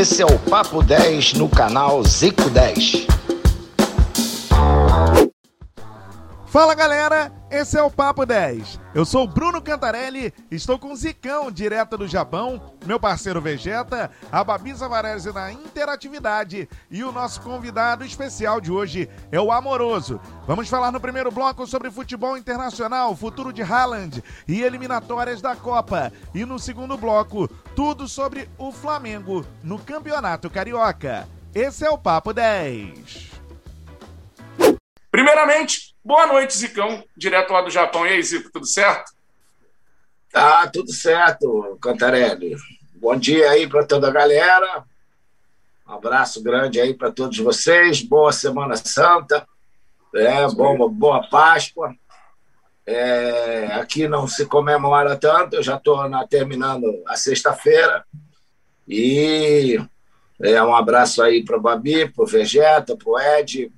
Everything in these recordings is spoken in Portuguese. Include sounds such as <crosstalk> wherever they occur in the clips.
Esse é o Papo 10 no canal Zico 10. Fala galera, esse é o Papo 10. Eu sou Bruno Cantarelli, estou com Zicão, direto do Japão, meu parceiro Vegeta, a Babi Zavarese na interatividade e o nosso convidado especial de hoje é o Amoroso. Vamos falar no primeiro bloco sobre futebol internacional, futuro de Haaland e eliminatórias da Copa. E no segundo bloco, tudo sobre o Flamengo no Campeonato Carioca. Esse é o Papo 10. Primeiramente, Boa noite, Zicão, direto lá do Japão. E aí, Zico, tudo certo? Tá, tudo certo, Cantarelli. Bom dia aí para toda a galera. Um abraço grande aí para todos vocês. Boa Semana Santa. É, bom, boa Páscoa. É, aqui não se comemora tanto, eu já estou terminando a sexta-feira. E é, um abraço aí para o Babi, para o Vegeta, para o Ed,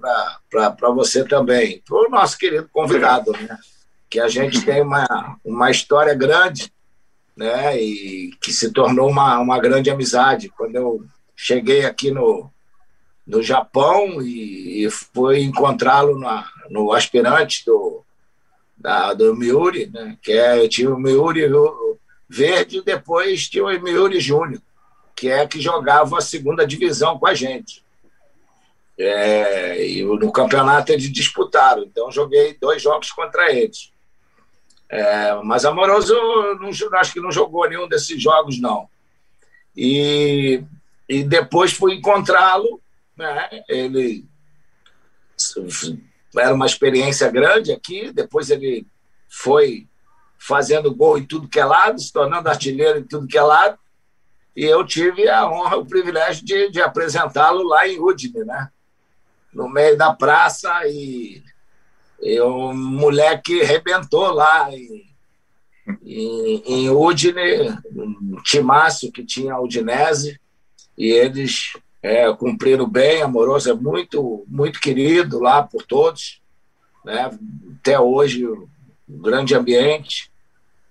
para você também, para o nosso querido convidado, né? que a gente tem uma, uma história grande né? e que se tornou uma, uma grande amizade. Quando eu cheguei aqui no, no Japão e, e fui encontrá-lo no aspirante do, da, do Miuri, né? que é, eu tinha o Miuri verde e depois tinha o Miuri Júnior que é que jogava a segunda divisão com a gente. É, e no campeonato eles disputaram, então joguei dois jogos contra eles. É, mas Amoroso, não, acho que não jogou nenhum desses jogos, não. E, e depois fui encontrá-lo, né? ele era uma experiência grande aqui, depois ele foi fazendo gol em tudo que é lado, se tornando artilheiro em tudo que é lado, e eu tive a honra, o privilégio de, de apresentá-lo lá em Udine, né? no meio da praça, e, e um moleque rebentou lá em, em, em Udine, um timaço que tinha a Udinese, e eles é, cumpriram bem, Amoroso é muito, muito querido lá por todos, né? até hoje, um grande ambiente.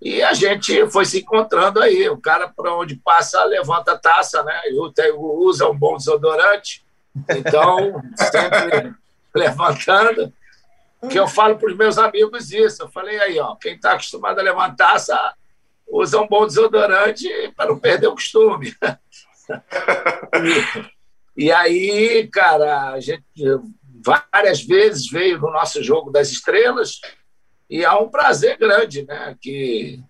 E a gente foi se encontrando aí. O cara, para onde passa, levanta a taça, né? E usa um bom desodorante. Então, sempre <laughs> levantando. Que eu falo para os meus amigos isso. Eu falei aí, ó, quem está acostumado a levantar taça, usa um bom desodorante para não perder o costume. <laughs> e, e aí, cara, a gente várias vezes veio no nosso jogo das estrelas e há um prazer grande, né? Que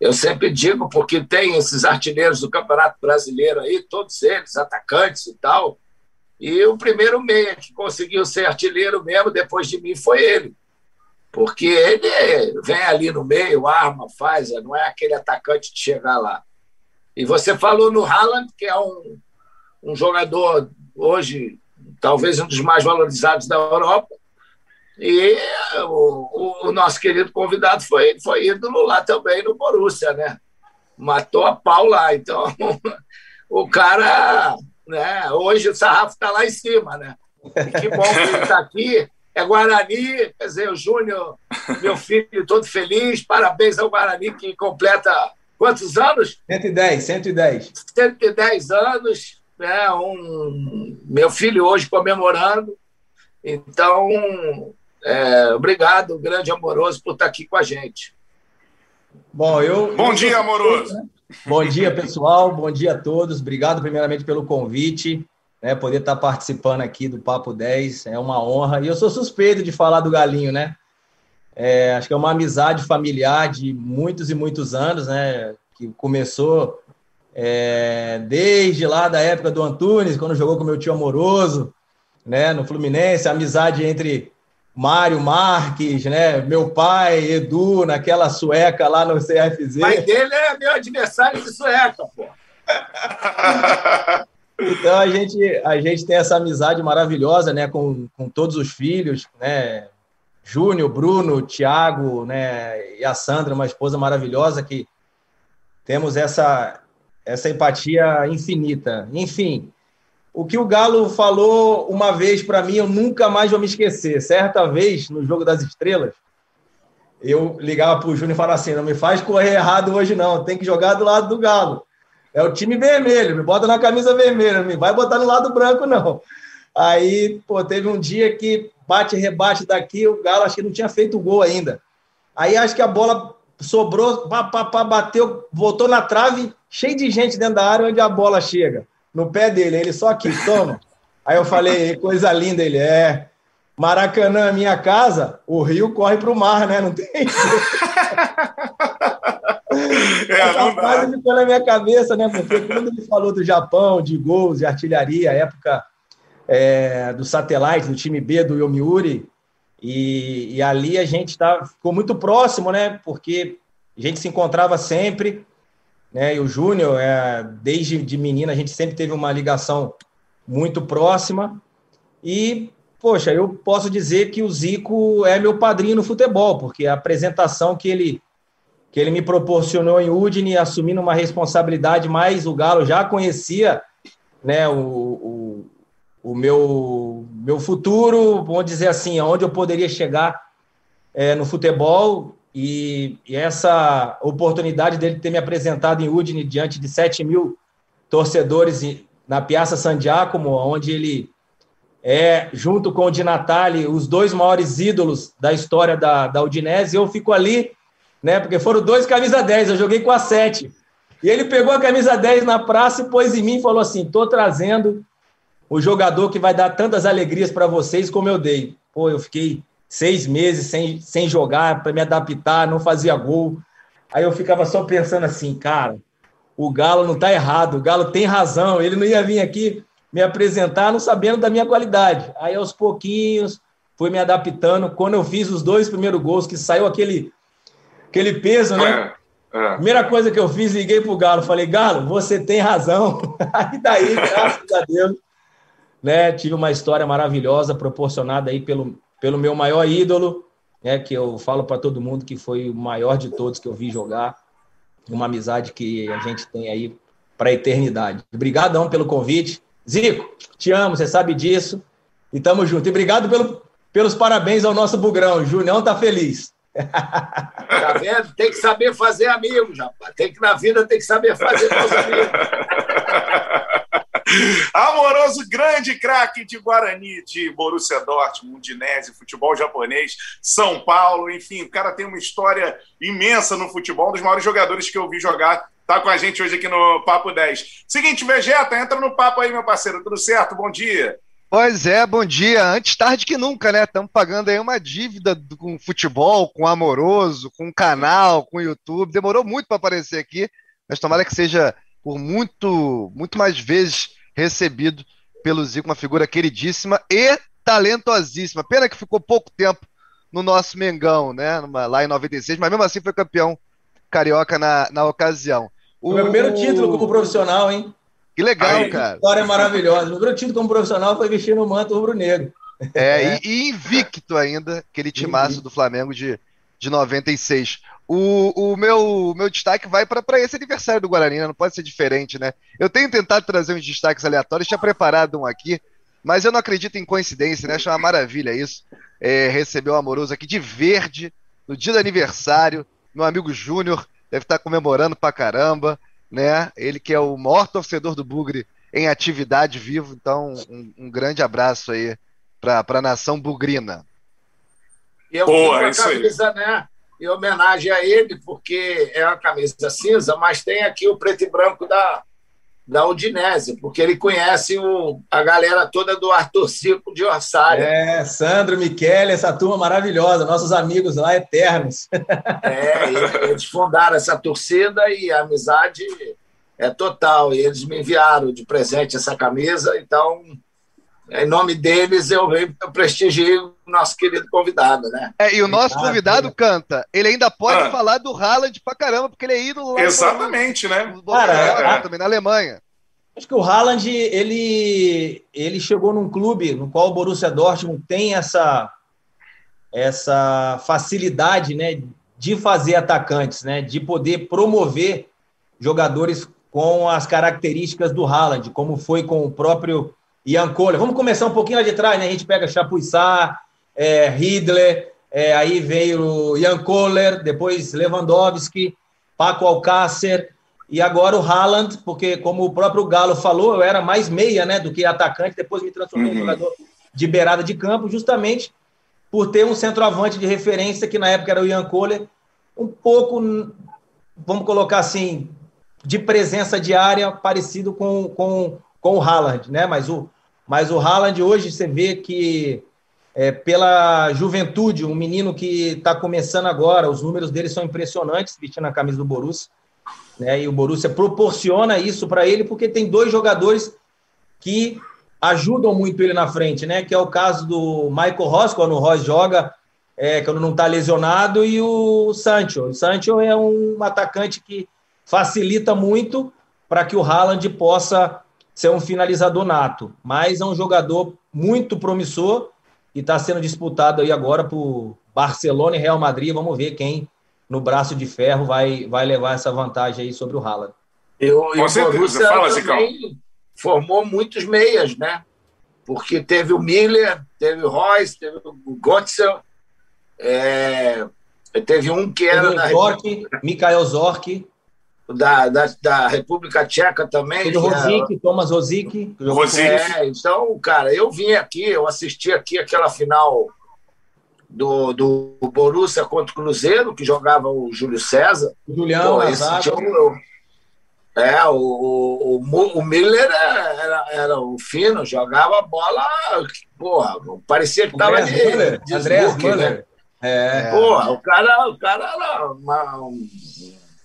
eu sempre digo, porque tem esses artilheiros do Campeonato Brasileiro aí, todos eles, atacantes e tal. E o primeiro meia que conseguiu ser artilheiro mesmo depois de mim foi ele. Porque ele vem ali no meio, arma, faz, não é aquele atacante de chegar lá. E você falou no Haaland, que é um, um jogador hoje, talvez um dos mais valorizados da Europa, e o, o, nosso querido convidado foi, foi ídolo lá também no Borussia, né? Matou a pau lá. Então, <laughs> o cara, né? Hoje o sarrafo está lá em cima, né? E que bom que ele está aqui. É Guarani, quer dizer, o Júnior, meu filho, todo feliz. Parabéns ao Guarani, que completa quantos anos? 110, 110. 110 anos, né? Um, meu filho hoje comemorando. Então, é, obrigado, grande amoroso, por estar aqui com a gente. Bom, eu. Bom eu dia, amoroso. Né? Bom dia, pessoal. Bom dia a todos. Obrigado, primeiramente, pelo convite. Né, poder estar participando aqui do Papo 10 é uma honra. E eu sou suspeito de falar do Galinho, né? É, acho que é uma amizade familiar de muitos e muitos anos, né? Que começou é, desde lá da época do Antunes, quando jogou com meu tio amoroso, né? No Fluminense, a amizade entre Mário Marques, né? Meu pai, Edu, naquela sueca lá no CFZ. Pai dele é meu adversário de sueca, pô. então a gente, a gente tem essa amizade maravilhosa, né? Com, com todos os filhos, né? Júnior, Bruno, Tiago, né? E a Sandra, uma esposa maravilhosa que temos essa essa empatia infinita. Enfim, o que o Galo falou uma vez para mim, eu nunca mais vou me esquecer. Certa vez, no Jogo das Estrelas, eu ligava para o Júnior e falava assim: não me faz correr errado hoje, não, tem que jogar do lado do Galo. é o time vermelho, me bota na camisa vermelha, não me vai botar no lado branco, não. Aí, pô, teve um dia que bate rebate daqui, o Galo acho que não tinha feito o gol ainda. Aí acho que a bola sobrou, pá, pá, pá, bateu, voltou na trave, cheio de gente dentro da área onde a bola chega. No pé dele, ele só aqui, toma. Aí eu falei, coisa linda, ele é. Maracanã, minha casa, o rio corre para o mar, né? Não tem. é, Essa frase ficou na minha cabeça, né? Porque quando ele falou do Japão, de gols, de artilharia, época é, do satélite, do time B do Yomiuri, e, e ali a gente tá, ficou muito próximo, né? Porque a gente se encontrava sempre, né? E o Júnior, é, desde de menina, a gente sempre teve uma ligação muito próxima. E, poxa, eu posso dizer que o Zico é meu padrinho no futebol, porque a apresentação que ele que ele me proporcionou em Udine, assumindo uma responsabilidade mais, o Galo já conhecia né, o, o, o meu, meu futuro, vamos dizer assim, aonde eu poderia chegar é, no futebol, e, e, essa oportunidade dele ter me apresentado em Udine diante de 7 mil torcedores na Piazza San Giacomo, onde ele é, junto com o Di Natale, os dois maiores ídolos da história da, da Udinese, eu fico ali, né, porque foram dois camisa 10, eu joguei com a 7. E ele pegou a camisa 10 na praça e pôs em mim e falou assim: estou trazendo o jogador que vai dar tantas alegrias para vocês como eu dei. Pô, eu fiquei seis meses sem, sem jogar, para me adaptar, não fazia gol. Aí eu ficava só pensando assim, cara, o Galo não está errado, o Galo tem razão, ele não ia vir aqui me apresentar não sabendo da minha qualidade. Aí, aos pouquinhos, fui me adaptando. Quando eu fiz os dois primeiros gols, que saiu aquele, aquele peso, né? É, é. Primeira coisa que eu fiz, liguei para o Galo, falei, Galo, você tem razão. <laughs> Aí daí, graças a Deus, né, tive uma história maravilhosa, proporcionada aí pelo, pelo meu maior ídolo, né, que eu falo para todo mundo que foi o maior de todos que eu vi jogar, uma amizade que a gente tem aí para a eternidade. Obrigadão pelo convite. Zico, te amo, você sabe disso. E tamo junto. E obrigado pelo, pelos parabéns ao nosso Bugrão. O Junião tá feliz. Tá vendo? Tem que saber fazer amigos, rapaz. Tem que, na vida, tem que saber fazer <laughs> amigos. Amoroso, grande craque de Guarani, de Borussia Dortmund, Udinese, futebol japonês, São Paulo, enfim, o cara tem uma história imensa no futebol, um dos maiores jogadores que eu vi jogar. Tá com a gente hoje aqui no Papo 10. Seguinte, Vegeta, entra no papo aí, meu parceiro. Tudo certo? Bom dia. Pois é, bom dia. Antes tarde que nunca, né? Estamos pagando aí uma dívida com futebol, com Amoroso, com canal, com YouTube. Demorou muito para aparecer aqui, mas tomara que seja por muito, muito mais vezes recebido pelo Zico, uma figura queridíssima e talentosíssima. Pena que ficou pouco tempo no nosso Mengão, né? lá em 96, mas mesmo assim foi campeão carioca na, na ocasião. O meu primeiro título como profissional, hein? Que legal, Aí, cara. História maravilhosa. Meu primeiro título como profissional foi vestir no manto rubro-negro. É, é. E, e, invicto ainda, aquele <laughs> timaço do Flamengo de, de 96. O, o meu, meu destaque vai para esse aniversário do Guarani, né? não pode ser diferente, né? Eu tenho tentado trazer uns destaques aleatórios, tinha preparado um aqui, mas eu não acredito em coincidência, né? Acho uma maravilha isso. É, receber o amoroso aqui de verde, no dia do aniversário, meu amigo Júnior, deve estar comemorando pra caramba, né? Ele que é o maior torcedor do Bugre em atividade vivo, então um, um grande abraço aí para a nação bugrina. Eu Boa, isso camisa, aí. né? em homenagem a ele, porque é uma camisa cinza, mas tem aqui o preto e branco da, da Udinese, porque ele conhece o, a galera toda do Arthur Circo de Orsário. É, Sandro, Michele, essa turma maravilhosa, nossos amigos lá eternos. <laughs> É, eles fundaram essa torcida e a amizade é total. E eles me enviaram de presente essa camisa, então em nome deles, eu venho prestigiar o nosso querido convidado, né? É, e o nosso convidado canta. Ele ainda pode ah. falar do Haaland pra caramba, porque ele é ídolo lá Exatamente, no, né? Cara, é, também na Alemanha. Acho que o Haaland, ele, ele chegou num clube no qual o Borussia Dortmund tem essa, essa facilidade, né, de fazer atacantes, né, de poder promover jogadores com as características do Haaland, como foi com o próprio Ian Kohler. Vamos começar um pouquinho lá de trás, né? A gente pega Chapuissat, é, Hitler, é, aí veio Ian Kohler, depois Lewandowski, Paco Alcácer, E agora o Haaland, porque como o próprio Galo falou, eu era mais meia, né, do que atacante, depois me transformei uhum. em jogador de beirada de campo, justamente por ter um centroavante de referência que na época era o Ian Kohler, um pouco, vamos colocar assim, de presença diária parecido com, com, com o Haaland, né? Mas o, mas o Haaland hoje você vê que é, pela juventude, um menino que está começando agora, os números dele são impressionantes, vestindo a camisa do Borussia, né? E o Borussia proporciona isso para ele porque tem dois jogadores que ajudam muito ele na frente, né? Que é o caso do Michael Ross, quando o Ross joga, é, quando não está lesionado, e o Sancho. O Sancho é um atacante que facilita muito para que o Haaland possa ser um finalizador nato. Mas é um jogador muito promissor e está sendo disputado aí agora por Barcelona e Real Madrid. Vamos ver quem no braço de ferro vai, vai levar essa vantagem aí sobre o Haaland. Eu, Com certeza. Fala, Zicão. formou muitos meias, né? Porque teve o Miller, teve o Royce, teve o Gotzel, é, teve um que era teve o Zork, da Mikael Zork da, da, da República Tcheca também. Tem o Rosic, Thomas Rosic. Rosic. É, então, cara, eu vim aqui, eu assisti aqui aquela final do, do Borussia contra o Cruzeiro, que jogava o Júlio César. O Julião, Pô, esse jogo, é, o, o, o, Miller era, era o fino, jogava bola, porra, parecia que estava de, de Andreas Müller. Né? É. Porra, o cara, o cara era uma, um,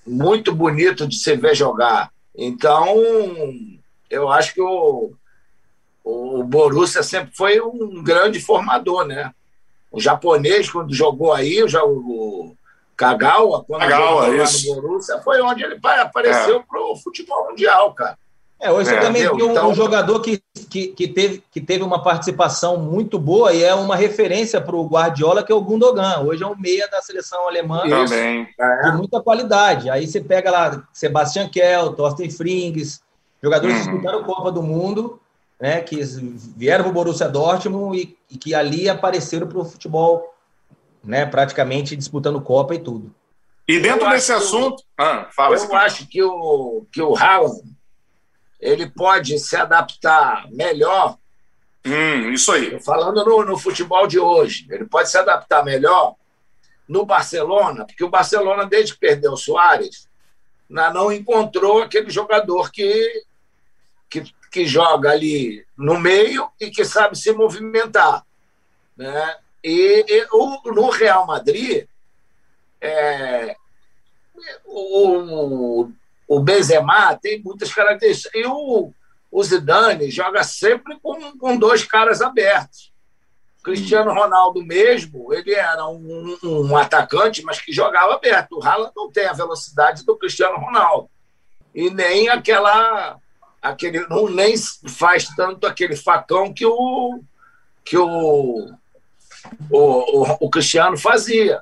muito bonito de se ver jogar. Então, eu acho que o, o Borussia sempre foi um grande formador, né? O japonês, quando jogou aí, o, o Kagawa, quando Kagawa, jogou no Borussia, foi onde ele apareceu é. para o futebol mundial, cara. É, hoje é, você também tem um, então... um, jogador que, que, que, teve, que teve uma participação muito boa e é uma referência para o Guardiola, que é o Gundogan. Hoje é um meia da seleção alemã Também. de muita qualidade. Aí você pega lá Sebastian Kell, Thorsten Frings, jogadores uhum. que disputaram Copa do Mundo, né, que vieram para o Borussia Dortmund e, e que ali apareceram para o futebol, né, praticamente disputando Copa e tudo. E dentro eu desse assunto... ah, fala eu acho que o, que o Haaland ele pode se adaptar melhor. Hum, isso aí. Falando no, no futebol de hoje, ele pode se adaptar melhor no Barcelona, porque o Barcelona, desde que perdeu o Soares, não encontrou aquele jogador que, que, que joga ali no meio e que sabe se movimentar. Né? E, e o, no Real Madrid, é, o, o Benzema tem muitas características. E o, o Zidane joga sempre com, com dois caras abertos. O Cristiano Ronaldo mesmo, ele era um, um, atacante, mas que jogava aberto. O Haaland não tem a velocidade do Cristiano Ronaldo. E nem aquela... Aquele, não, nem faz tanto aquele facão que o, que o, o, o, o Cristiano fazia.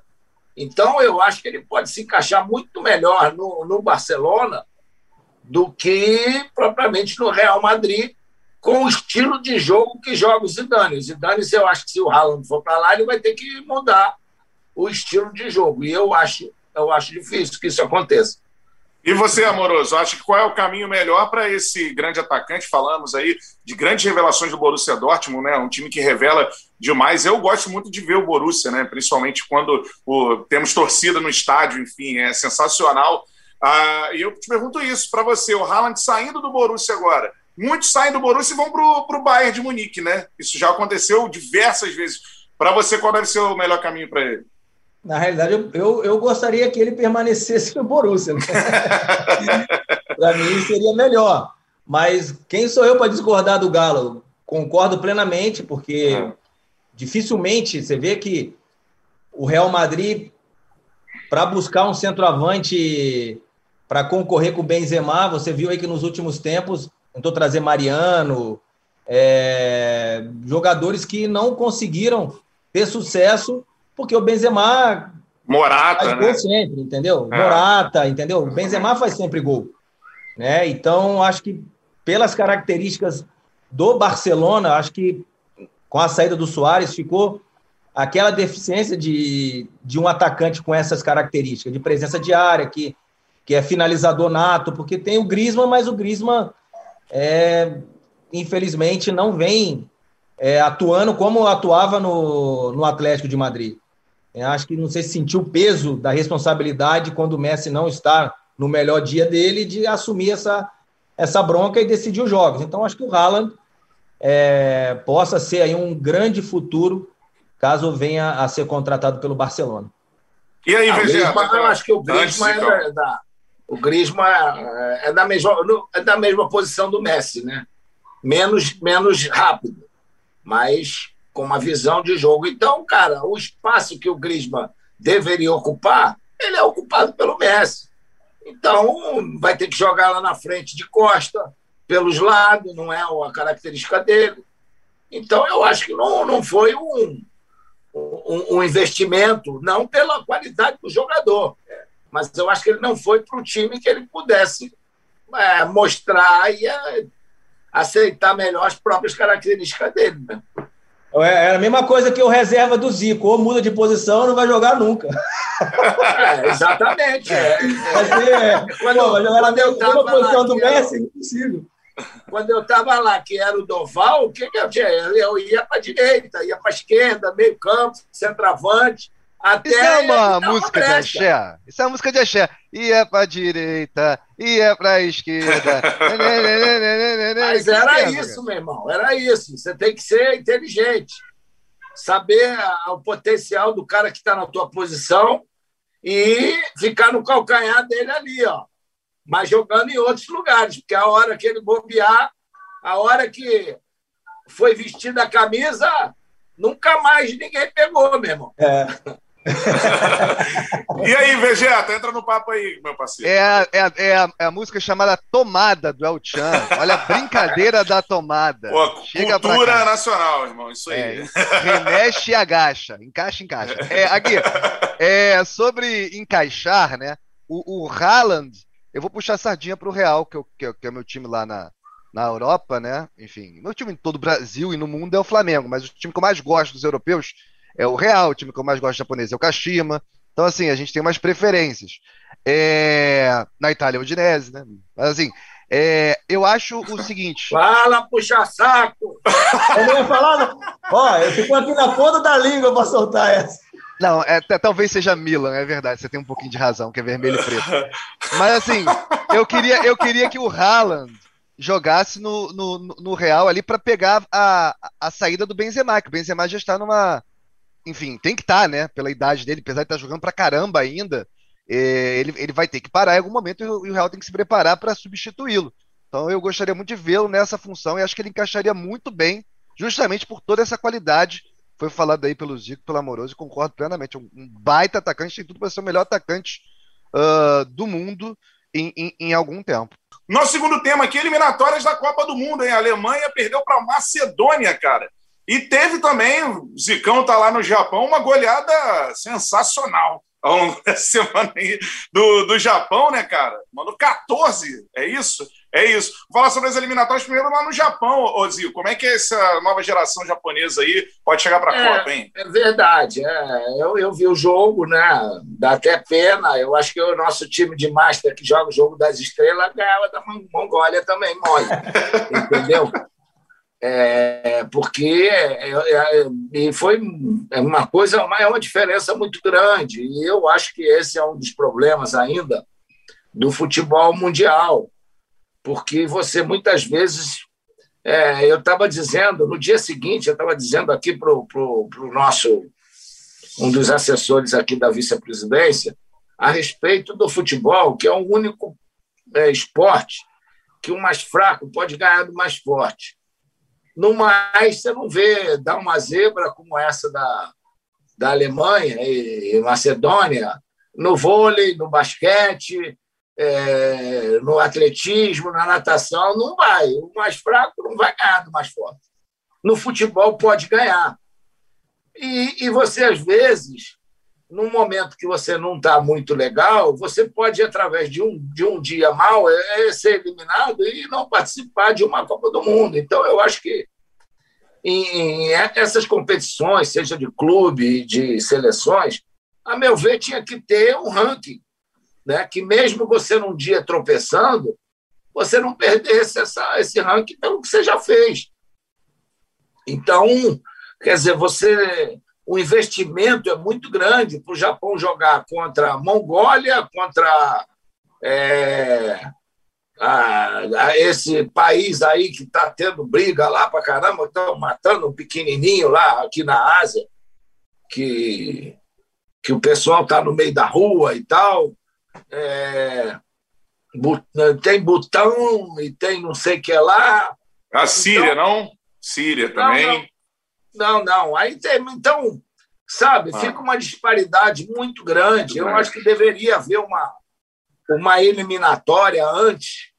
Então, eu acho que ele pode se encaixar muito melhor no, no Barcelona do que propriamente no Real Madrid, com o estilo de jogo que joga o Zidane. O Zidane, eu acho que se o Haaland for para lá, ele vai ter que mudar o estilo de jogo. E eu acho, eu acho difícil que isso aconteça. E você, Amoroso, acha que qual é o caminho melhor para esse grande atacante? Falamos aí de grandes revelações do Borussia Dortmund, né? Um time que revela demais. Eu gosto muito de ver o Borussia, né? Principalmente quando o, temos torcida no estádio, enfim, é sensacional. Ah, e eu te pergunto isso para você, o Haaland saindo do Borussia agora. Muitos saem do Borussia e vão para o Bayern de Munique, né? Isso já aconteceu diversas vezes. Para você, qual deve ser o melhor caminho para ele? Na realidade, eu, eu, eu, gostaria que ele permanecesse no Borussia. Né? <laughs> para mim seria melhor. Mas quem sou eu para discordar do Galo? Concordo plenamente, porque é. Dificilmente você vê que o Real Madrid, para buscar um centroavante para concorrer com o Benzema, você viu aí que nos últimos tempos tentou trazer Mariano, é, jogadores que não conseguiram ter sucesso porque o Benzema Morata, faz gol né? sempre, entendeu? É. Morata, entendeu? O Benzema faz sempre gol, né? Então acho que pelas características do Barcelona, acho que com a saída do Soares ficou aquela deficiência de, de um atacante com essas características, de presença diária, que que é finalizador nato, porque tem o Griezmann, mas o Griezmann, é, infelizmente, não vem é, atuando como atuava no, no Atlético de Madrid. Eu acho que não sei se sentiu o peso da responsabilidade quando o Messi não está no melhor dia dele de assumir essa, essa bronca e decidir os jogos. Então, acho que o Haaland é, possa ser aí um grande futuro caso venha a ser contratado pelo Barcelona. E aí, ah, Vegeta? Eu acho que o Griezmann é da, da, o Griezmann é, é, da mesma, é da mesma posição do Messi, né? Menos, menos rápido, mas com uma visão de jogo. Então, cara, o espaço que o Griezmann deveria ocupar, ele é ocupado pelo Messi. Então, vai ter que jogar lá na frente de costa, pelos lados, não é a característica dele. Então, eu acho que não, não foi um, um, um investimento, não pela qualidade do jogador, mas eu acho que ele não foi para o time que ele pudesse é, mostrar e é, aceitar melhor as próprias características dele. Né? É, é a mesma coisa que o reserva do Zico, ou muda de posição ou não vai jogar nunca. É, exatamente. É. Quando, Pô, vai jogar na mesma posição do Messi, é impossível quando eu estava lá, que era o Doval, o que, que eu tinha? Eu ia para a direita, ia para a esquerda, meio campo, centroavante. Até Isso é uma música uma de axé. Isso é uma música de axé. Ia para a direita, ia para a esquerda. <laughs> Mas era isso, meu irmão. Era isso. Você tem que ser inteligente. Saber o potencial do cara que está na tua posição e ficar no calcanhar dele ali, ó mas jogando em outros lugares, porque a hora que ele bobear, a hora que foi vestida a camisa, nunca mais ninguém pegou, meu irmão. É. <laughs> e aí, Vegeta, entra no papo aí, meu parceiro. É a, é a, é a, é a música chamada Tomada do El Chan. Olha a brincadeira da tomada. Pô, Chega cultura nacional, irmão. Isso aí. É, remexe e agacha. Encaixa, encaixa. É, aqui, é, sobre encaixar, né? O, o Haaland eu vou puxar a sardinha para o Real, que, eu, que, é, que é meu time lá na, na Europa, né? Enfim, meu time em todo o Brasil e no mundo é o Flamengo, mas o time que eu mais gosto dos europeus é o Real, o time que eu mais gosto do japonês é o Kashima. Então, assim, a gente tem umas preferências. É... Na Itália é o Udinese, né? Mas, assim, é... eu acho o seguinte... <laughs> Fala, puxa saco! eu não ia falar... Ó, eu fico aqui na ponta da língua para soltar essa. Não, é, talvez seja Milan, é verdade. Você tem um pouquinho de razão, que é vermelho e preto. Mas assim, eu queria, eu queria que o Haaland jogasse no, no, no Real ali para pegar a, a saída do Benzema, que o Benzema já está numa. Enfim, tem que estar, tá, né? Pela idade dele, apesar de estar tá jogando pra caramba ainda, é, ele, ele vai ter que parar em algum momento e o, e o Real tem que se preparar para substituí-lo. Então eu gostaria muito de vê-lo nessa função e acho que ele encaixaria muito bem, justamente por toda essa qualidade foi falado aí pelo Zico, pelo Amoroso, e concordo plenamente. Um, baita atacante, tem tudo para ser o melhor atacante uh, do mundo em, em, em, algum tempo. Nosso segundo tema aqui, eliminatórias da Copa do Mundo, hein? A Alemanha perdeu para Macedônia, cara. E teve também, Zicão tá lá no Japão, uma goleada sensacional ao longo <laughs> semana aí do, do Japão, né, cara? Mano, 14, é isso? É isso. Vou falar sobre as eliminatórias primeiro lá no Japão, Ozil. Como é que é essa nova geração japonesa aí pode chegar para a é, Copa, hein? É verdade. É, eu, eu vi o jogo, né? Dá até pena. Eu acho que o nosso time de Master que joga o jogo das estrelas ganhava da Mongólia também, mole. <laughs> entendeu? É, porque é, é, é foi uma coisa, é uma diferença muito grande. E eu acho que esse é um dos problemas ainda do futebol mundial porque você muitas vezes. É, eu estava dizendo, no dia seguinte, eu estava dizendo aqui para o nosso, um dos assessores aqui da vice-presidência, a respeito do futebol, que é o único é, esporte que o mais fraco pode ganhar do mais forte. No mais, você não vê dar uma zebra como essa da, da Alemanha e Macedônia no vôlei, no basquete, é, no atletismo, na natação, não vai. O mais fraco não vai ganhar do mais forte. No futebol pode ganhar. E, e você, às vezes, num momento que você não está muito legal, você pode, através de um, de um dia mal, é, é ser eliminado e não participar de uma Copa do Mundo. Então, eu acho que em, em essas competições, seja de clube, de seleções, a meu ver, tinha que ter um ranking né, que mesmo você num dia tropeçando, você não perdesse essa, esse ranking pelo que você já fez. Então, quer dizer, você o investimento é muito grande para o Japão jogar contra a Mongólia, contra é, a, a esse país aí que está tendo briga lá para caramba, estão matando um pequenininho lá aqui na Ásia, que, que o pessoal está no meio da rua e tal. É, tem Butão e tem não sei o que lá. A Síria, então, não? Síria também. Não, não. Não, não. Aí tem, então, sabe, ah. fica uma disparidade muito grande. Eu acho que deveria haver uma, uma eliminatória antes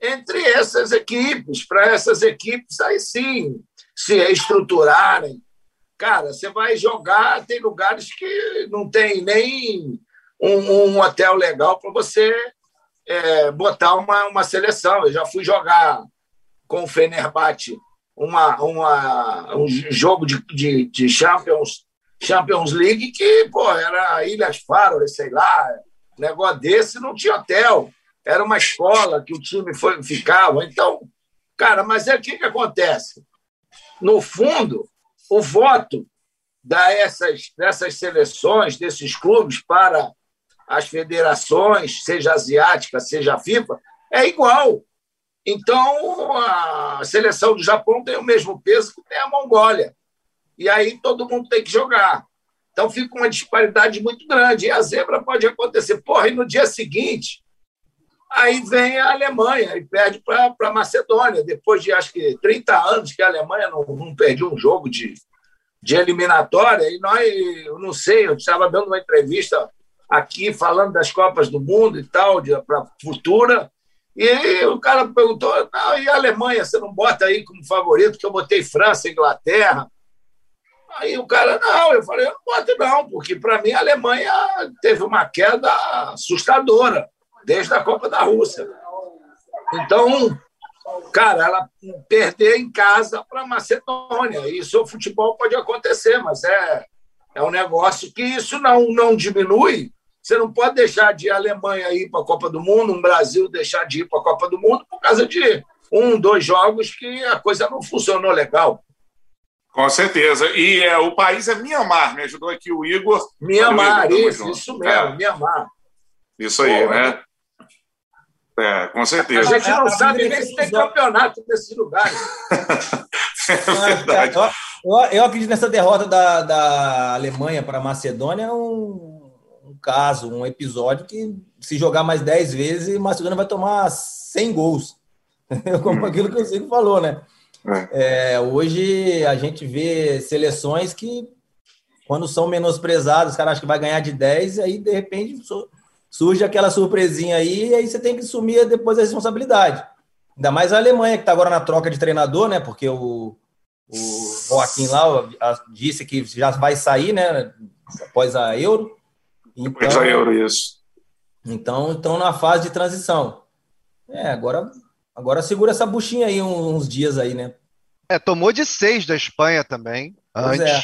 entre essas equipes, para essas equipes aí sim se estruturarem. Cara, você vai jogar, tem lugares que não tem nem um, um hotel legal para você é, botar uma, uma seleção. Eu já fui jogar com o Fenerbahçe uma, uma, um jogo de, de, de Champions, Champions League que, pô, era Ilhas Faro, sei lá, negócio desse, não tinha hotel. Era uma escola que o time foi, ficava. Então, cara, mas é o que, que acontece? No fundo, o voto dessas, dessas seleções, desses clubes para as federações, seja asiática, seja FIFA, é igual. Então, a seleção do Japão tem o mesmo peso que tem a Mongólia. E aí todo mundo tem que jogar. Então fica uma disparidade muito grande. E a zebra pode acontecer. Porra, e no dia seguinte, aí vem a Alemanha e perde para a Macedônia. Depois de acho que 30 anos que a Alemanha não, não perdeu um jogo de, de eliminatória. E nós, eu não sei, eu estava dando uma entrevista aqui falando das Copas do Mundo e tal, para futura. E o cara perguntou: não, e a Alemanha, você não bota aí como favorito, que eu botei França, Inglaterra. Aí o cara, não, eu falei, eu não boto não, porque para mim a Alemanha teve uma queda assustadora desde a Copa da Rússia. Então, cara, ela perder em casa para a Macedônia. Isso o futebol pode acontecer, mas é, é um negócio que isso não, não diminui você não pode deixar de ir a Alemanha ir para a Copa do Mundo, um Brasil deixar de ir para a Copa do Mundo por causa de um, dois jogos que a coisa não funcionou legal. Com certeza. E é, o país é Mianmar, me ajudou aqui o Igor. Mianmar, isso, isso mesmo, é. Mianmar. Isso aí, Pô, né? É, com certeza. A gente não sabe nem se tem campeonato nesses lugares. <laughs> é verdade. Eu, eu, eu, acredito nessa derrota da, da Alemanha para a Macedônia um caso, um episódio que se jogar mais 10 vezes, Macedônia vai tomar 100 gols. <laughs> Como hum. aquilo que o Zico falou, né? É. é, hoje a gente vê seleções que, quando são menosprezadas, os caras acham que vai ganhar de 10, e aí, de repente, surge aquela surpresinha aí, e aí você tem que assumir depois a responsabilidade. Ainda mais a Alemanha, que está agora na troca de treinador, né? Porque o, o Joaquim lá disse que já vai sair, né? Após a Euro. Então, euro, isso. Então, estão na fase de transição. É, agora, agora segura essa buchinha aí uns dias aí, né? É, tomou de seis da Espanha também, pois antes. É.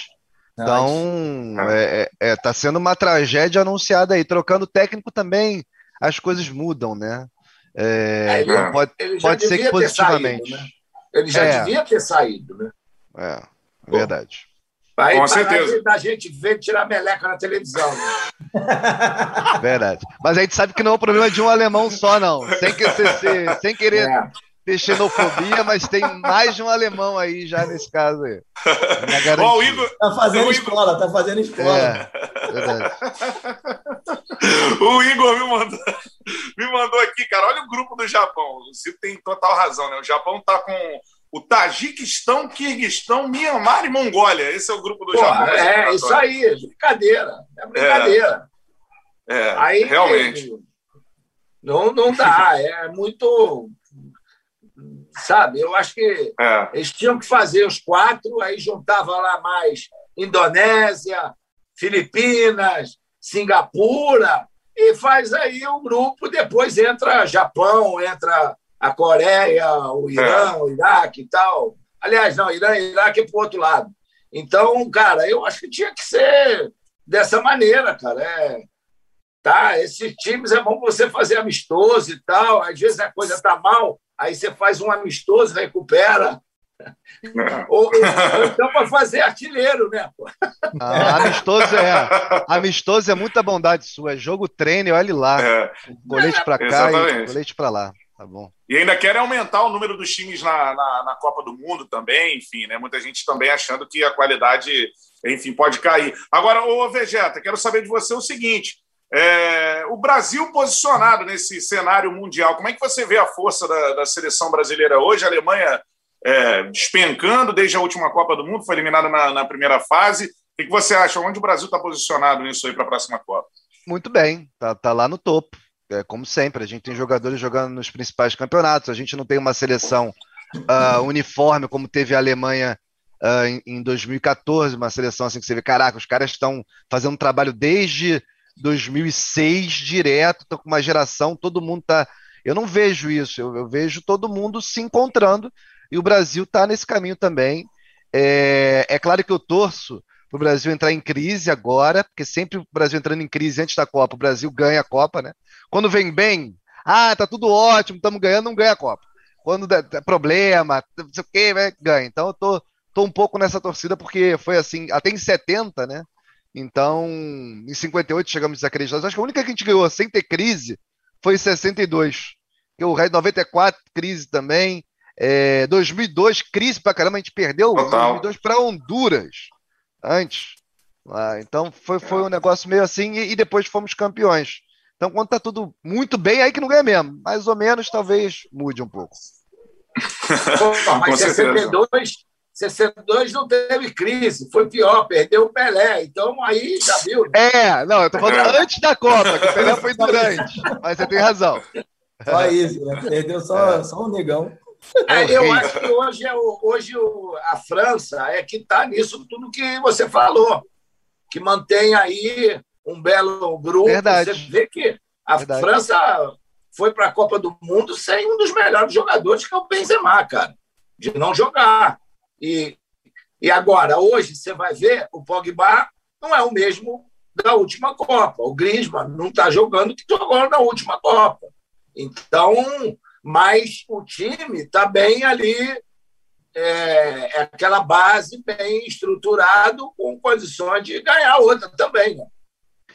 Então, é, é, é, tá sendo uma tragédia anunciada aí. Trocando técnico também, as coisas mudam, né? É, ele, pode pode ser que positivamente. Saído, né? Ele já é. devia ter saído, né? É, verdade. Aí Com certeza. da gente ver tirar meleca na televisão. Né? <laughs> Verdade. Mas a gente sabe que não é um problema de um alemão só, não. Sem, que, sem, sem querer é. ter xenofobia, mas tem mais de um alemão aí já nesse caso aí. Ó, o Igor... Tá fazendo o escola, Igor... tá fazendo escola. É, verdade. <laughs> o Igor me mandou, me mandou aqui, cara. Olha o grupo do Japão. O Zico tem total razão, né? O Japão tá com o Tajiquistão, Kirguistão, Mianmar e Mongólia. Esse é o grupo do Pô, Japão. É, isso aí, é brincadeira. É brincadeira. É, é aí, realmente. Não, não dá, é muito. Sabe, eu acho que é. eles tinham que fazer os quatro, aí juntava lá mais Indonésia, Filipinas, Singapura, e faz aí o grupo, depois entra Japão, entra a Coreia, o Irã, é. o Iraque e tal. Aliás, não, Irã e Iraque é para o outro lado. Então, cara, eu acho que tinha que ser dessa maneira, cara. É, tá? Esses times é bom você fazer amistoso e tal. Às vezes a coisa tá mal, aí você faz um amistoso, recupera. ou, ou, então para fazer artilheiro, né? Ah, amistoso é amistoso é muita bondade sua. É jogo treino, olhe lá. É. Colete para cá e colete para lá. Tá bom. E ainda querem aumentar o número dos times na, na, na, Copa do Mundo também, enfim, né? Muita gente também achando que a qualidade, enfim, pode cair. Agora, ô Vegeta, quero saber de você o seguinte: é, o Brasil posicionado nesse cenário mundial, como é que você vê a força da, da seleção brasileira hoje? A Alemanha é, despencando desde a última Copa do Mundo, foi eliminada na, na primeira fase. O que você acha? Onde o Brasil está posicionado nisso aí para a próxima Copa? Muito bem, tá, tá lá no topo. É, como sempre, a gente tem jogadores jogando nos principais campeonatos, a gente não tem uma seleção uh, uniforme como teve a Alemanha uh, em, em 2014, uma seleção assim que você vê, caraca, os caras estão fazendo um trabalho desde 2006 direto, estão com uma geração, todo mundo tá. Eu não vejo isso, eu, eu vejo todo mundo se encontrando e o Brasil está nesse caminho também. É, é claro que eu torço para o Brasil entrar em crise agora, porque sempre o Brasil entrando em crise antes da Copa, o Brasil ganha a Copa, né? Quando vem bem, ah, tá tudo ótimo, estamos ganhando, não ganha a Copa. Quando dá, problema, não sei o que, ganha. Então eu tô, tô um pouco nessa torcida, porque foi assim, até em 70, né? Então, em 58 chegamos desacreditados. Acho que a única que a gente ganhou sem ter crise foi em 62. Que o resto 94, crise também. É, 2002, crise pra caramba, a gente perdeu Total. 2002 para Honduras antes. Ah, então foi, foi um negócio meio assim e, e, depois fomos campeões. Então, quando tá tudo muito bem, aí que não ganha mesmo. Mais ou menos, talvez mude um pouco. <laughs> Pô, mas 62, 62 não teve crise, foi pior, perdeu o Pelé. Então aí já viu. Né? É, não, eu tô falando é. antes da Copa, que o Pelé foi <laughs> durante. mas você tem razão. Só isso, né? Perdeu só, é. só um negão. É, eu acho que hoje, é o, hoje o, a França é que está nisso tudo que você falou, que mantém aí um belo grupo. Verdade. Você vê que a Verdade. França foi para a Copa do Mundo sem um dos melhores jogadores, que é o Benzema, cara, de não jogar. E, e agora, hoje, você vai ver, o Pogba não é o mesmo da última Copa. O Griezmann não está jogando que jogou na última Copa. Então, mas o time está bem ali, é, é, aquela base bem estruturado, com condições de ganhar outra também. Né?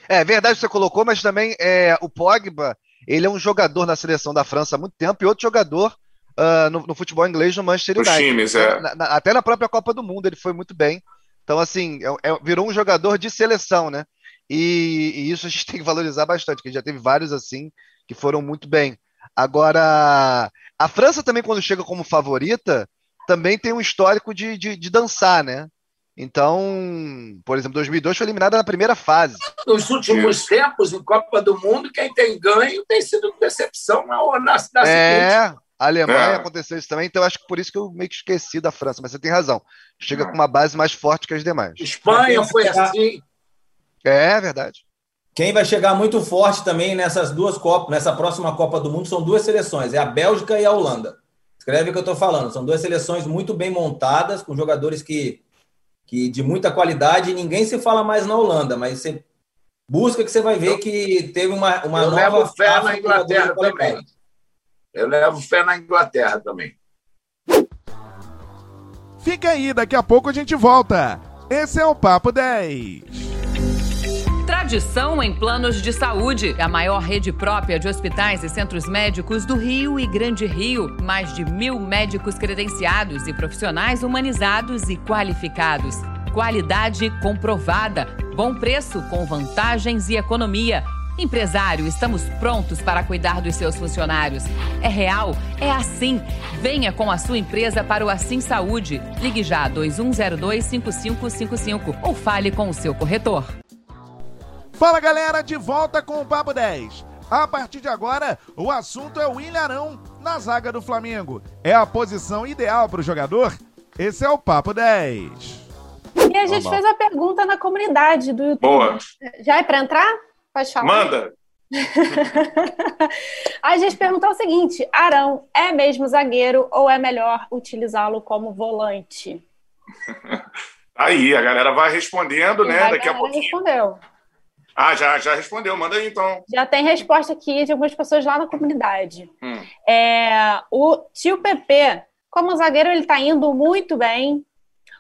É verdade que você colocou, mas também é, o Pogba, ele é um jogador na seleção da França há muito tempo e outro jogador uh, no, no, futebol inglês no Manchester United. Times, é. na, na, até na própria Copa do Mundo ele foi muito bem. Então, assim, é, é, virou um jogador de seleção, né? E, e, isso a gente <laughs> tem que valorizar bastante, porque já teve vários assim que foram muito bem. Agora, a França também, quando chega como favorita, também tem um histórico de, de, de dançar, né? Então, por exemplo, 2002 foi eliminada na primeira fase. Nos últimos tempos, em Copa do Mundo, quem tem ganho tem sido decepção na, na, na é, seguinte. A Alemanha é. aconteceu isso também, então acho que por isso que eu meio que esqueci da França, mas você tem razão. Chega é. com uma base mais forte que as demais. Espanha foi assim. É verdade. Quem vai chegar muito forte também nessas duas Copas, nessa próxima Copa do Mundo, são duas seleções, é a Bélgica e a Holanda. Escreve o que eu estou falando. São duas seleções muito bem montadas, com jogadores que, que de muita qualidade, e ninguém se fala mais na Holanda, mas você busca que você vai ver que teve uma, uma eu nova. Levo fé na Inglaterra também. Eu levo fé na Inglaterra também. Fica aí, daqui a pouco a gente volta. Esse é o Papo 10. Tradição em planos de saúde. A maior rede própria de hospitais e centros médicos do Rio e Grande Rio. Mais de mil médicos credenciados e profissionais humanizados e qualificados. Qualidade comprovada. Bom preço com vantagens e economia. Empresário, estamos prontos para cuidar dos seus funcionários. É real? É assim. Venha com a sua empresa para o Assim Saúde. Ligue já 2102-5555 ou fale com o seu corretor. Fala galera, de volta com o Papo 10. A partir de agora, o assunto é o William Arão na zaga do Flamengo. É a posição ideal para o jogador? Esse é o Papo 10. E a gente fez uma pergunta na comunidade do YouTube. Boa. Já é para entrar? Pode falar. Manda. <laughs> a gente perguntou o seguinte: Arão é mesmo zagueiro ou é melhor utilizá-lo como volante? <laughs> Aí, a galera vai respondendo, né? A Daqui a pouquinho. respondeu. Ah, já, já respondeu. Manda aí, então. Já tem resposta aqui de algumas pessoas lá na comunidade. Hum. É, o tio PP, como zagueiro, ele está indo muito bem.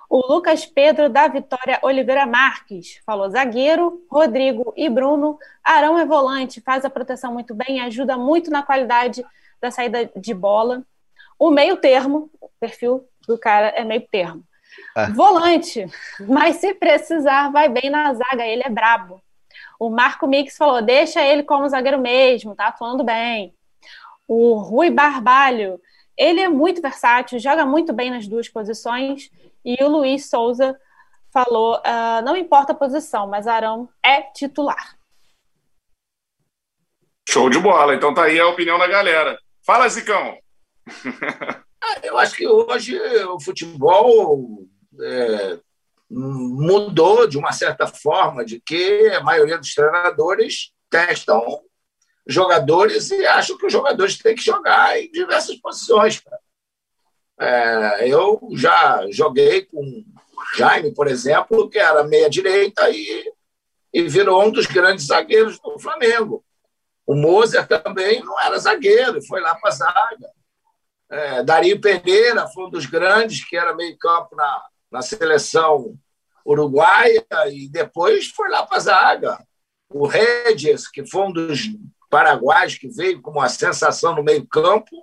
O Lucas Pedro da Vitória Oliveira Marques falou: zagueiro, Rodrigo e Bruno. Arão é volante, faz a proteção muito bem, ajuda muito na qualidade da saída de bola. O meio termo, o perfil do cara é meio termo. Ah. Volante, <laughs> mas se precisar, vai bem na zaga, ele é brabo. O Marco Mix falou: deixa ele como zagueiro mesmo, tá atuando bem. O Rui Barbalho, ele é muito versátil, joga muito bem nas duas posições. E o Luiz Souza falou: uh, não importa a posição, mas Arão é titular. Show de bola. Então tá aí a opinião da galera. Fala, Zicão. <laughs> Ah, eu acho que hoje o futebol é, mudou de uma certa forma, de que a maioria dos treinadores testam jogadores e acham que os jogadores têm que jogar em diversas posições. É, eu já joguei com Jaime, por exemplo, que era meia-direita e, e virou um dos grandes zagueiros do Flamengo. O Moser também não era zagueiro, foi lá para a zaga. É, Dario Pereira foi um dos grandes, que era meio-campo na, na seleção uruguaia, e depois foi lá para a zaga. O Regis, que foi um dos paraguaios que veio como uma sensação no meio-campo,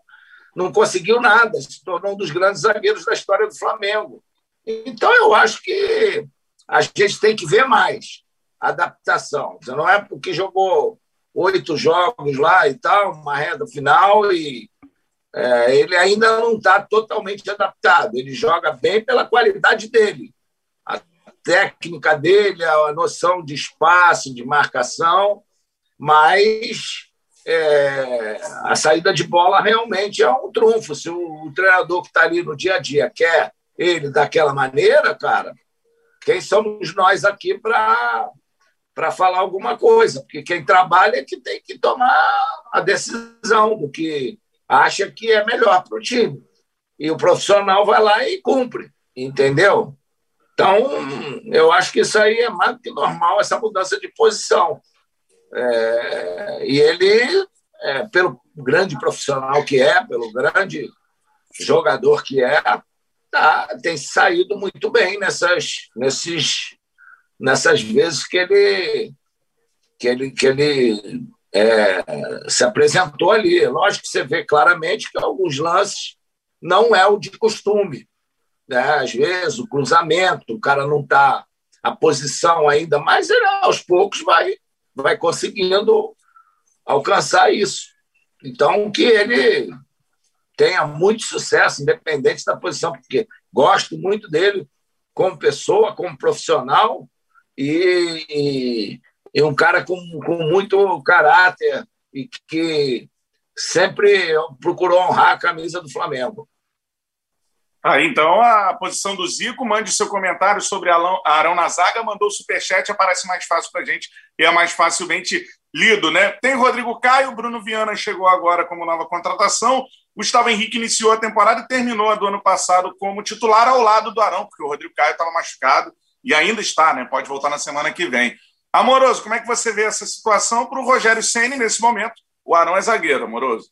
não conseguiu nada, se tornou um dos grandes zagueiros da história do Flamengo. Então, eu acho que a gente tem que ver mais adaptação. Não é porque jogou oito jogos lá e tal, uma reta final, e é, ele ainda não está totalmente adaptado. Ele joga bem pela qualidade dele. A técnica dele, a noção de espaço, de marcação, mas é, a saída de bola realmente é um trunfo. Se o, o treinador que está ali no dia a dia quer ele daquela maneira, cara, quem somos nós aqui para para falar alguma coisa, porque quem trabalha é que tem que tomar a decisão do que acha que é melhor para o time. E o profissional vai lá e cumpre, entendeu? Então, eu acho que isso aí é mais do que normal, essa mudança de posição. É, e ele, é, pelo grande profissional que é, pelo grande jogador que é, tá, tem saído muito bem nessas, nesses nessas vezes que ele que ele, que ele é, se apresentou ali. Lógico que você vê claramente que alguns lances não é o de costume. Né? Às vezes, o cruzamento, o cara não está a posição ainda, mas ele, aos poucos vai, vai conseguindo alcançar isso. Então, que ele tenha muito sucesso, independente da posição, porque gosto muito dele como pessoa, como profissional, e, e, e um cara com, com muito caráter e que sempre procurou honrar a camisa do Flamengo. Ah, então a posição do Zico, mande seu comentário sobre Arão na zaga, mandou o superchat, aparece mais fácil para a gente e é mais facilmente lido, né? Tem Rodrigo Caio, Bruno Viana chegou agora como nova contratação, Gustavo Henrique iniciou a temporada e terminou a do ano passado como titular ao lado do Arão, porque o Rodrigo Caio estava machucado e ainda está, né? Pode voltar na semana que vem. Amoroso, como é que você vê essa situação para o Rogério Ceni nesse momento? O Arão é zagueiro, Amoroso.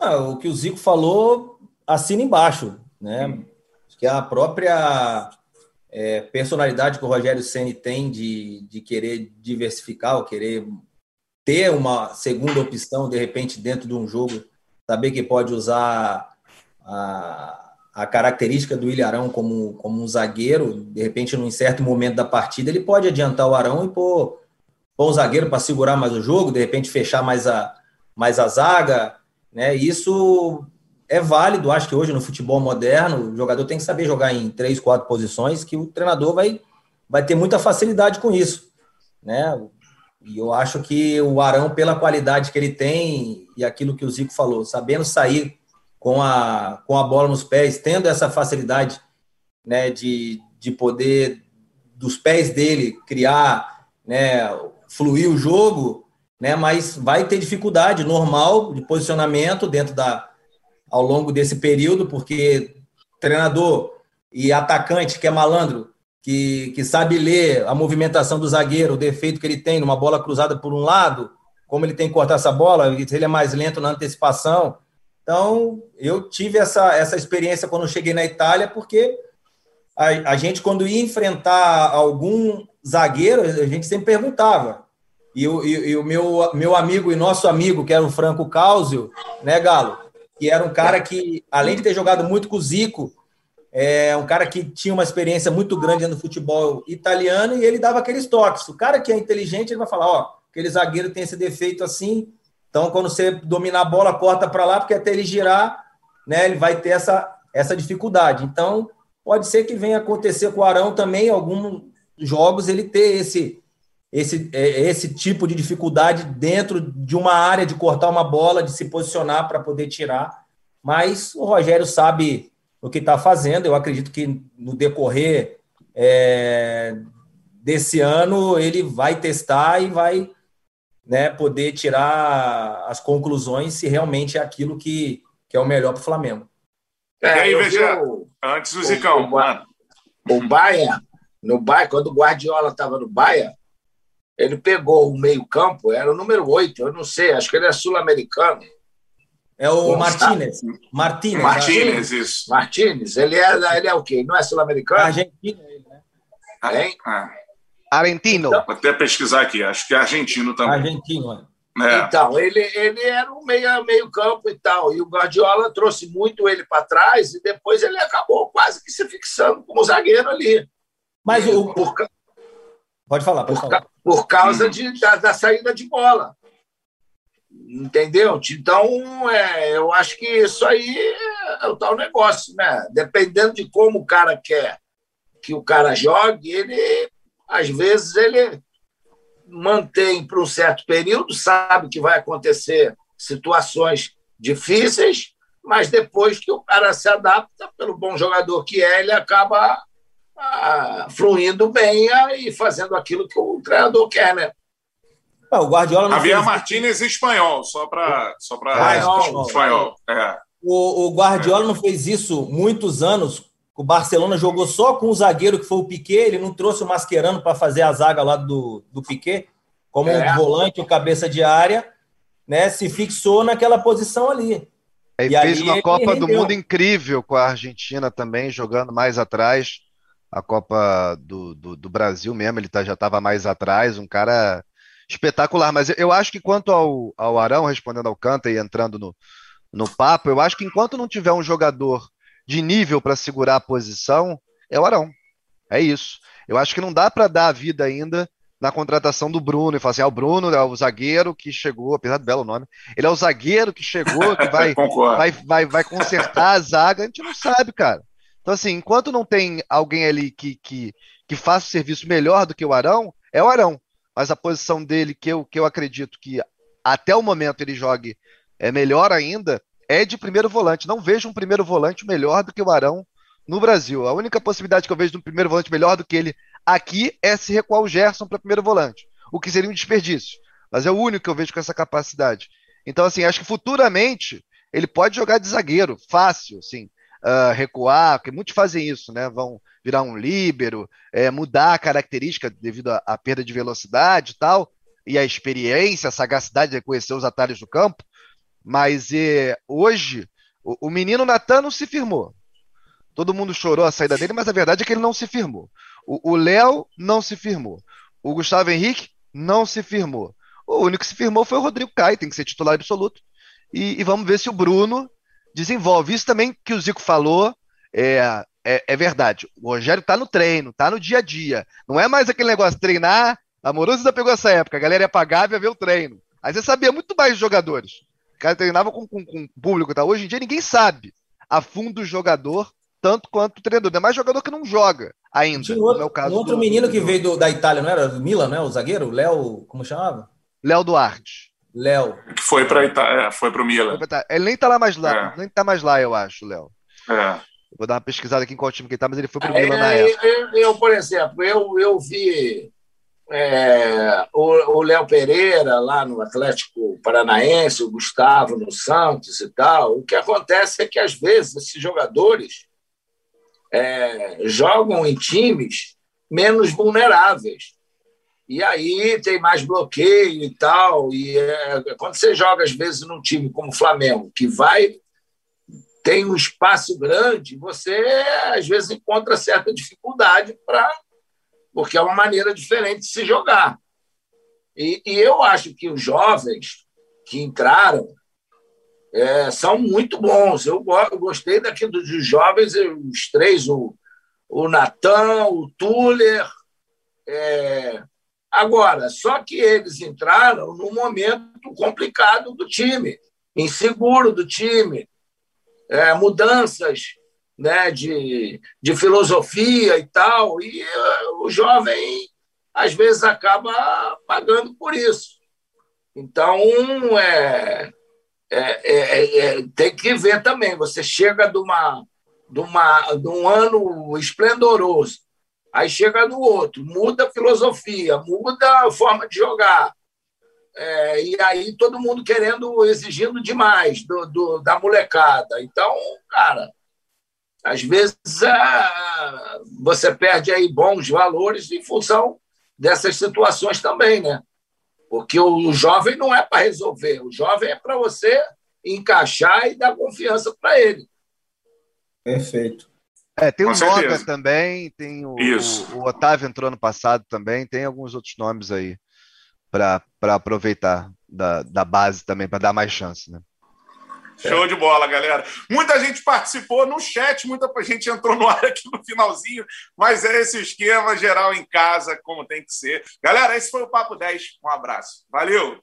Ah, o que o Zico falou assina embaixo, né? Hum. Que a própria é, personalidade que o Rogério Ceni tem de, de querer diversificar, ou querer ter uma segunda opção de repente dentro de um jogo, saber que pode usar a, a característica do Ilharão como, como um zagueiro, de repente, num certo momento da partida, ele pode adiantar o Arão e pôr, pôr o zagueiro para segurar mais o jogo, de repente fechar mais a, mais a zaga. Né? Isso é válido, acho que hoje no futebol moderno, o jogador tem que saber jogar em três, quatro posições, que o treinador vai, vai ter muita facilidade com isso. Né? E eu acho que o Arão, pela qualidade que ele tem, e aquilo que o Zico falou, sabendo sair com a, com a bola nos pés, tendo essa facilidade né, de, de poder, dos pés dele, criar, né, fluir o jogo, né, mas vai ter dificuldade normal de posicionamento dentro da, ao longo desse período, porque treinador e atacante que é malandro que, que sabe ler a movimentação do zagueiro, o defeito que ele tem numa bola cruzada por um lado, como ele tem que cortar essa bola, ele é mais lento na antecipação. Então, eu tive essa, essa experiência quando cheguei na Itália, porque a, a gente, quando ia enfrentar algum zagueiro, a gente sempre perguntava. E, o, e, e o meu, meu amigo e nosso amigo, que era o Franco Causio, né, Galo? Que era um cara que, além de ter jogado muito com o Zico, é um cara que tinha uma experiência muito grande no futebol italiano e ele dava aqueles toques. O cara que é inteligente, ele vai falar: ó, aquele zagueiro tem esse defeito assim, então quando você dominar a bola, corta para lá, porque até ele girar, né, ele vai ter essa, essa dificuldade. Então, pode ser que venha acontecer com o Arão também, alguns jogos, ele ter esse, esse, é, esse tipo de dificuldade dentro de uma área de cortar uma bola, de se posicionar para poder tirar. Mas o Rogério sabe no que está fazendo. Eu acredito que no decorrer é, desse ano ele vai testar e vai né, poder tirar as conclusões se realmente é aquilo que, que é o melhor para o Flamengo. É, e aí, veja, o, antes do Zicão. O, o, Baia, no Baia, quando o Guardiola estava no Baia, ele pegou o meio-campo, era o número 8, eu não sei, acho que ele é sul-americano. É o Martinez. Martinez. Martinez, isso. Martinez, ele é, ele é o quê? Não é sul-americano? Argentino, ele, né? Hein? Ah. Argentino. Então, Vou até pesquisar aqui, acho que é argentino também. Argentino, é. Então, ele, ele era um meio, meio campo e tal. E o Guardiola trouxe muito ele para trás e depois ele acabou quase que se fixando como zagueiro ali. Mas o. Por, pode falar, pode por, falar. Por causa de, da, da saída de bola. Entendeu? Então, é, eu acho que isso aí é o tal negócio, né? Dependendo de como o cara quer que o cara jogue, ele, às vezes, ele mantém por um certo período, sabe que vai acontecer situações difíceis, mas depois que o cara se adapta, pelo bom jogador que é, ele acaba ah, fluindo bem e fazendo aquilo que o treinador quer, né? Ah, o Guardiola não Javier fez... Martínez espanhol, só para só Ah, espanhol. espanhol. É. O, o Guardiola não fez isso muitos anos. O Barcelona jogou só com o zagueiro que foi o Piquet, ele não trouxe o Mascherano para fazer a zaga lá do, do Piquet, como É. um volante ou cabeça de área, né? Se fixou naquela posição ali. E fez uma Copa do. Mundo incrível com a Argentina também, jogando mais atrás. A Copa do, do, do Brasil mesmo, ele tá- já estava mais atrás, um cara espetacular. Mas eu- eu acho que quanto ao, ao Arão, respondendo ao Canta e entrando no, no papo, eu acho que enquanto não tiver um jogador de nível para segurar a posição, é o Arão. É isso. Eu acho que não dá para dar a vida ainda na contratação do Bruno e falar assim: ah, o Bruno é o zagueiro que chegou, apesar do belo nome, ele é o zagueiro que chegou, que vai, <laughs> vai, vai, vai consertar a zaga, a gente não sabe, cara. Então, assim, enquanto não tem alguém ali que, que, que faça o serviço melhor do que o Arão, é o Arão. Mas a posição dele, que eu, que eu acredito que até o momento ele jogue é melhor ainda, é de primeiro volante. Não vejo um primeiro volante melhor do que o Arão no Brasil. A única possibilidade que eu vejo de um primeiro volante melhor do que ele aqui é se recuar o Gerson para primeiro volante, o que seria um desperdício. Mas é o único que eu vejo com essa capacidade. Então, assim, acho que futuramente ele pode jogar de zagueiro, fácil, assim, ah, recuar, porque muitos fazem isso, né? Vão virar um líbero, é, mudar a característica devido à, perda de velocidade e tal, e a experiência, a sagacidade de reconhecer os atalhos do campo. Mas é, hoje, o, o menino Natan não se firmou. Todo mundo chorou a saída dele, mas a verdade é que ele não se firmou. O Léo não se firmou. O Gustavo Henrique não se firmou. O único que se firmou foi o Rodrigo Caio, tem que ser titular absoluto. E, e vamos ver se o Bruno desenvolve. Isso também que o Zico falou é, é, é verdade. O Rogério tá no treino, tá no dia a dia. Não é mais aquele negócio de treinar. Amoroso já pegou essa época, a galera ia pagar e ia ver o treino. Aí você sabia muito mais dos jogadores. O cara treinava com, com, com público, tá? Hoje em dia ninguém sabe a fundo o jogador, tanto quanto o treinador. É mais jogador que não joga ainda. Tinha outro, é o caso um outro do- menino do- que veio do- da Itália, não era? Do Milan, né? O zagueiro? Léo, como chamava? Léo Duarte. Léo. Que foi para Ita... é, foi para o Milan. Ele nem tá lá mais lá, É. nem tá mais lá, eu acho, Léo. É. Vou dar uma pesquisada aqui em qual time que ele tá, mas ele foi pro É, Milan na época. eu, eu, por exemplo, eu, eu vi é, o Léo Pereira lá no Atlético Paranaense, o Gustavo no Santos e tal. O que acontece é que, às vezes, esses jogadores é, jogam em times menos vulneráveis. E aí tem mais bloqueio e tal. E é, quando você joga, às vezes, num time como o Flamengo, que vai, tem um espaço grande, você, às vezes, encontra certa dificuldade para. Porque é uma maneira diferente de se jogar. E, e eu acho que os jovens que entraram é, são muito bons. Eu, eu gostei daquilo dos jovens, os três, o, o Natan, o Tuller. É... Agora, só que eles entraram num momento complicado do time, inseguro do time, é, mudanças né, de, de filosofia e tal, e uh, o jovem às vezes acaba pagando por isso. Então, é, é, é, é, tem que ver também. Você chega de, uma, de, uma, de um ano esplendoroso, aí chega no outro, muda a filosofia, muda a forma de jogar. É, e aí todo mundo querendo, exigindo demais do, do, da molecada. Então, cara, às vezes é, você perde aí bons valores em função dessas situações também, né? Porque o jovem não é para resolver, o jovem é para você encaixar e dar confiança para ele. Perfeito. É, tem o Noga também, tem o, o, o, Otávio entrou no passado também, tem alguns outros nomes aí para aproveitar da, da base também, para dar mais chance, né? Show de bola, galera. Muita gente participou no chat, muita gente entrou no ar aqui no finalzinho, mas é esse esquema geral em casa, como tem que ser. Galera, esse foi o Papo 10. Um abraço. Valeu!